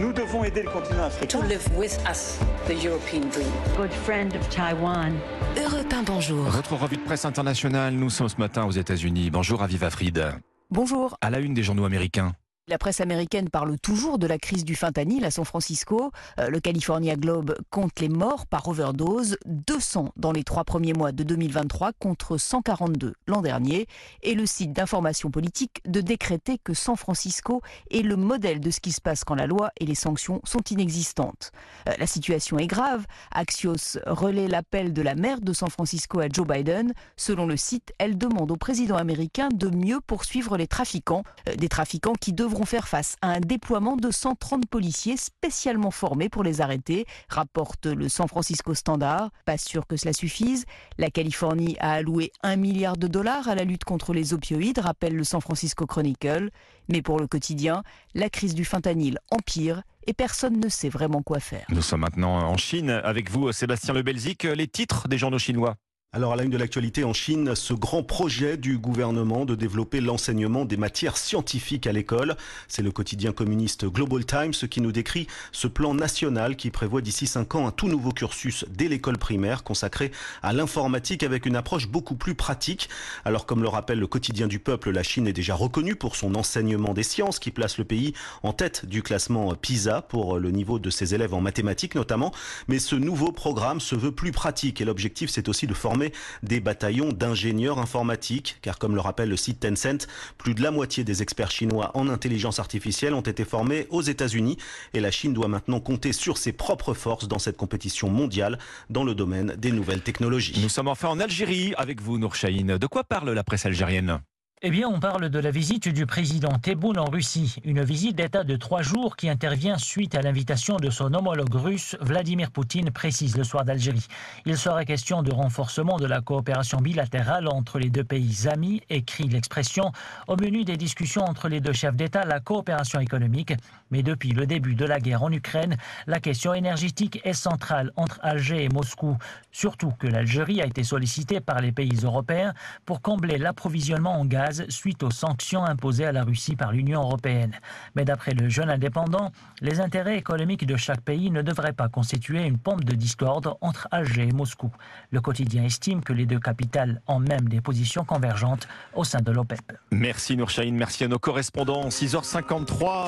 Nous devons aider le continent africain. To live with us, the European dream. Good friend of Taiwan. Europe 1, bonjour. Votre revue de presse internationale, nous sommes ce matin aux États-Unis. Bonjour Aviva Fried. Bonjour. À la une des journaux américains. La presse américaine parle toujours de la crise du fentanyl à San Francisco. Euh, le California Globe compte les morts par overdose, 200 dans les trois premiers mois de 2023 contre 142 l'an dernier. Et le site d'information politique de décréter que San Francisco est le modèle de ce qui se passe quand la loi et les sanctions sont inexistantes. Euh, la situation est grave. Axios relaie l'appel de la maire de San Francisco à Joe Biden. Selon le site, elle demande au président américain de mieux poursuivre les trafiquants, euh, des trafiquants qui devront faire face à un déploiement de 130 policiers spécialement formés pour les arrêter, rapporte le San Francisco Standard. Pas sûr que cela suffise. La Californie a alloué un milliard de dollars à la lutte contre les opioïdes, rappelle le San Francisco Chronicle. Mais pour le quotidien, la crise du fentanyl empire et personne ne sait vraiment quoi faire. Nous sommes maintenant en Chine avec vous, Sébastien Lebelzik. Les titres des journaux chinois. Alors à la une de l'actualité en Chine, ce grand projet du gouvernement de développer l'enseignement des matières scientifiques à l'école. C'est le quotidien communiste Global Times qui nous décrit ce plan national qui prévoit d'ici 5 ans un tout nouveau cursus dès l'école primaire consacré à l'informatique avec une approche beaucoup plus pratique. Alors comme le rappelle le quotidien du peuple, la Chine est déjà reconnue pour son enseignement des sciences qui place le pays en tête du classement PISA pour le niveau de ses élèves en mathématiques notamment. Mais ce nouveau programme se veut plus pratique et l'objectif c'est aussi de former des bataillons d'ingénieurs informatiques, car comme le rappelle le site Tencent, plus de la moitié des experts chinois en intelligence artificielle ont été formés aux États-Unis et la Chine doit maintenant compter sur ses propres forces dans cette compétition mondiale dans le domaine des nouvelles technologies. Nous sommes enfin en Algérie avec vous, Nour De quoi parle la presse algérienne? Eh bien, on parle de la visite du président Tebboune en Russie, une visite d'État de trois jours qui intervient suite à l'invitation de son homologue russe Vladimir Poutine, précise le soir d'Algérie. Il sera question de renforcement de la coopération bilatérale entre les deux pays amis, écrit l'expression. Au menu des discussions entre les deux chefs d'État, la coopération économique. Mais depuis le début de la guerre en Ukraine, la question énergétique est centrale entre Alger et Moscou. Surtout que l'Algérie a été sollicitée par les pays européens pour combler l'approvisionnement en suite aux sanctions imposées à la Russie par l'Union européenne. Mais d'après le jeune indépendant, les intérêts économiques de chaque pays ne devraient pas constituer une pompe de discorde entre Alger et Moscou. Le quotidien estime que les deux capitales ont même des positions convergentes au sein de l'OPEP. Merci Nourchaïn, merci à nos correspondants. 6h53.